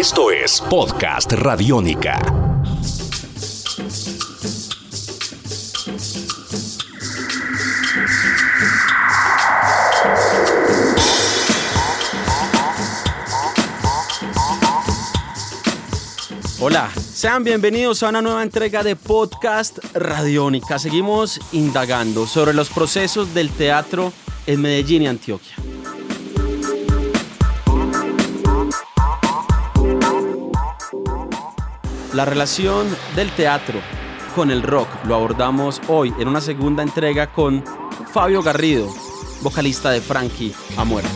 Esto es Podcast Radiónica. Hola, sean bienvenidos a una nueva entrega de Podcast Radiónica. Seguimos indagando sobre los procesos del teatro en Medellín y Antioquia. La relación del teatro con el rock lo abordamos hoy en una segunda entrega con Fabio Garrido, vocalista de Frankie a muerte.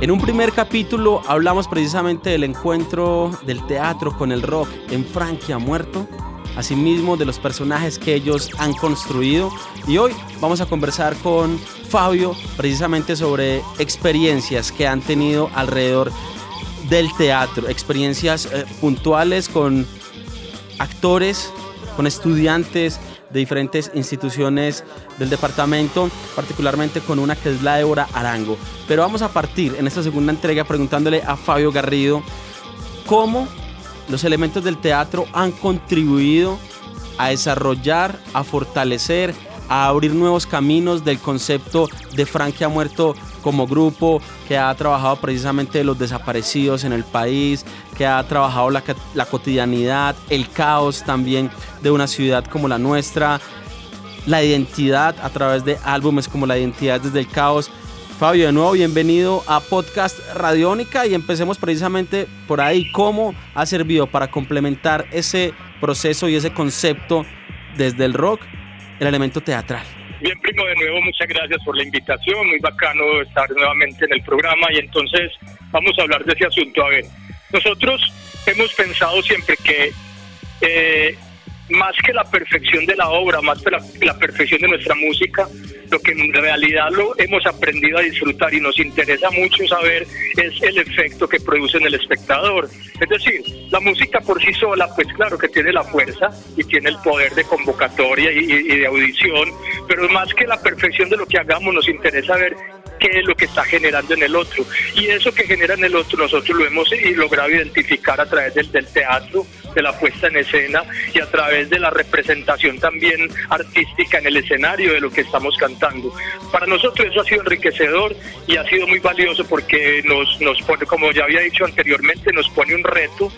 En un primer capítulo hablamos precisamente del encuentro del teatro con el rock en Frankie ha muerto, asimismo de los personajes que ellos han construido y hoy vamos a conversar con Fabio precisamente sobre experiencias que han tenido alrededor del teatro, experiencias eh, puntuales con actores, con estudiantes de diferentes instituciones del departamento, particularmente con una que es la Débora Arango. Pero vamos a partir en esta segunda entrega preguntándole a Fabio Garrido cómo los elementos del teatro han contribuido a desarrollar, a fortalecer, a abrir nuevos caminos del concepto de Frankie ha muerto como grupo, que ha trabajado precisamente los desaparecidos en el país, que ha trabajado la, la cotidianidad, el caos también de una ciudad como la nuestra, la identidad a través de álbumes como La identidad desde el caos. Fabio, de nuevo bienvenido a Podcast Radiónica y empecemos precisamente por ahí, cómo ha servido para complementar ese proceso y ese concepto desde el rock el elemento teatral. Bien, primo, de nuevo muchas gracias por la invitación, muy bacano estar nuevamente en el programa y entonces vamos a hablar de ese asunto. A ver, nosotros hemos pensado siempre que eh, más que la perfección de la obra, más que la, perfección de nuestra música, lo que en realidad lo hemos aprendido a disfrutar y nos interesa mucho saber es el efecto que produce en el espectador. Es decir, la música por sí sola, pues claro que tiene la fuerza y tiene el poder de convocatoria y, y de audición, pero más que la perfección de lo que hagamos, nos interesa ver qué es lo que está generando en el otro. Y eso que genera en el otro nosotros lo hemos logrado identificar a través del, del teatro, de la puesta en escena y a través de la representación también artística en el escenario de lo que estamos cantando. Para nosotros eso ha sido enriquecedor y ha sido muy valioso porque nos, nos pone, como ya había dicho anteriormente, nos pone un reto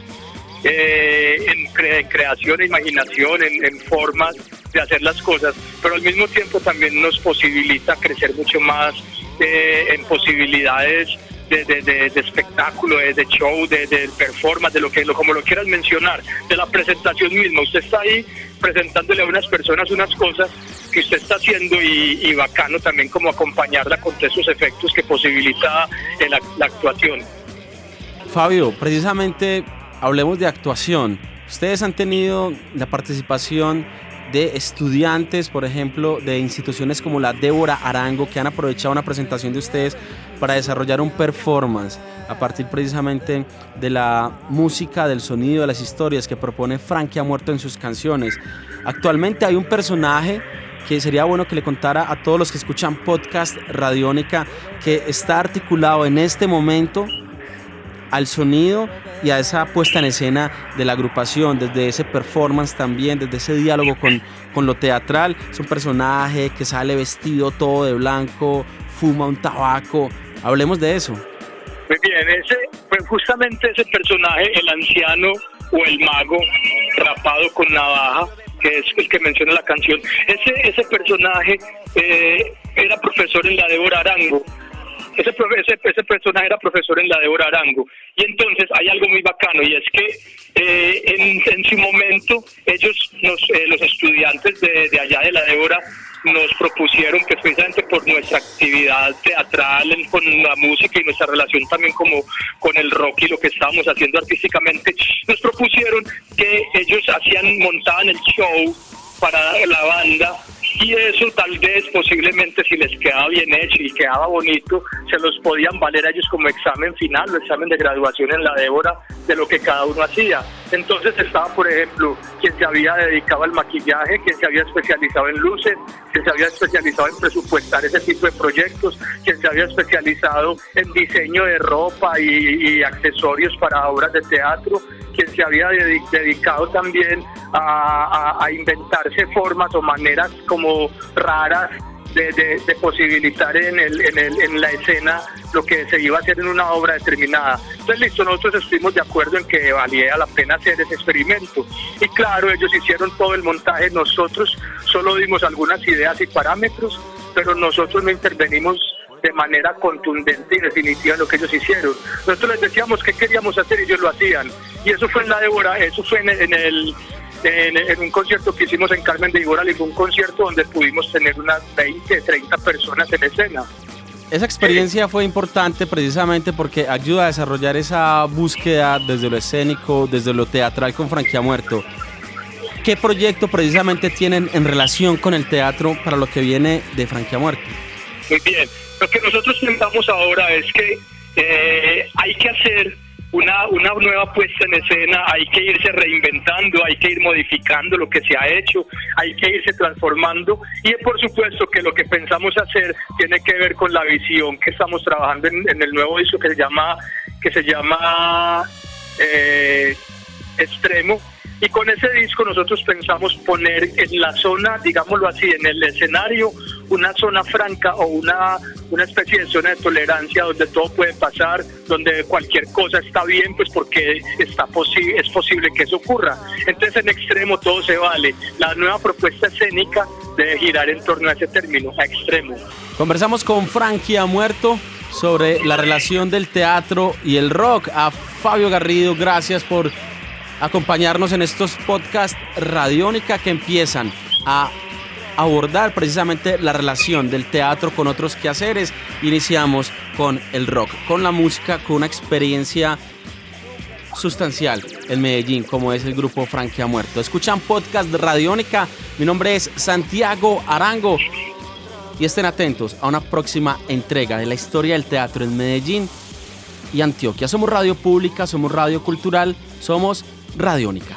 eh, en, creación, e imaginación, en, en formas de hacer las cosas, pero al mismo tiempo también nos posibilita crecer mucho más en posibilidades de, de, espectáculo, de, show, de, performance, de lo que lo, como lo quieras mencionar, de la presentación misma. Usted está ahí presentándole a unas personas unas cosas que usted está haciendo y, bacano también como acompañarla con esos efectos que posibilita la actuación. Fabio, precisamente hablemos de actuación. Ustedes han tenido la participación de estudiantes, por ejemplo, de instituciones como la Débora Arango, que han aprovechado una presentación de ustedes para desarrollar un performance a partir precisamente de la música, del sonido, de las historias que propone Frankie ha muerto en sus canciones. Actualmente hay un personaje que sería bueno que le contara a todos los que escuchan podcast Radiónica que está articulado en este momento al sonido y a esa puesta en escena de la agrupación, desde ese performance también, desde ese diálogo con, con lo teatral. Es un personaje que sale vestido todo de blanco, fuma un tabaco. Hablemos de eso. Muy bien, ese, pues justamente ese personaje, el anciano o el mago rapado con navaja, que es el que menciona la canción, ese, ese personaje eh, era profesor en la Débora Arango ese, ese, ese, personaje era profesor en la Débora Arango. Y entonces hay algo muy bacano y es que eh, en, su momento ellos, eh, los estudiantes de, de, allá de la Débora, nos propusieron que precisamente por nuestra actividad teatral con la música y nuestra relación también como con el rock y lo que estábamos haciendo artísticamente, nos propusieron que ellos hacían, montaban el show para la banda y eso tal vez posiblemente si les quedaba bien hecho y quedaba bonito, se los podían valer a ellos como examen final o examen de graduación en la Débora de lo que cada uno hacía. Entonces estaba, por ejemplo, quien se había dedicado al maquillaje, quien se había especializado en luces, quien se había especializado en presupuestar ese tipo de proyectos, quien se había especializado en diseño de ropa y, y accesorios para obras de teatro, quien se había dedicado también a, inventarse formas o maneras como raras de, posibilitar en, el, en, el, en la escena lo que se iba a hacer en una obra determinada. Entonces, listo, nosotros estuvimos de acuerdo en que valía la pena hacer ese experimento. Y claro, ellos hicieron todo el montaje, nosotros solo dimos algunas ideas y parámetros, pero nosotros no intervenimos de manera contundente y definitiva en lo que ellos hicieron. Nosotros les decíamos qué queríamos hacer y ellos lo hacían. Y eso fue en la Débora, eso fue en, el en, un concierto que hicimos en Carmen de Iboral, un concierto donde pudimos tener unas 20, 30 personas en escena. Esa experiencia fue importante precisamente porque ayuda a desarrollar esa búsqueda desde lo escénico, desde lo teatral con Franquia Muerto. ¿Qué proyecto precisamente tienen en relación con el teatro para lo que viene de Franquia Muerto? Muy bien, lo que nosotros pensamos ahora es que eh, hay que hacer una, una nueva puesta en escena, hay que irse reinventando, hay que ir modificando lo que se ha hecho, hay que irse transformando. Y por supuesto que lo que pensamos hacer tiene que ver con la visión que estamos trabajando en, el nuevo disco que se llama, que se llama eh, Extremo. Y con ese disco nosotros pensamos poner en la zona, digámoslo así, en el escenario, una zona franca o una, una especie de zona de tolerancia donde todo puede pasar, donde cualquier cosa está bien, pues porque está es posible que eso ocurra. Entonces en extremo todo se vale. La nueva propuesta escénica debe girar en torno a ese término, a extremo. Conversamos con Frankie ha muerto sobre la relación del teatro y el rock. A Fabio Garrido, gracias por acompañarnos en estos podcasts radiónica que empiezan a abordar precisamente la relación del teatro con otros quehaceres. Iniciamos con el rock, con la música, con una experiencia sustancial en Medellín, como es el grupo Franquia Muerto. Escuchan podcast Radiónica. Mi nombre es Santiago Arango. Y estén atentos a una próxima entrega de la historia del teatro en Medellín y Antioquia. Somos radio pública, somos radio cultural, somos Radiónica.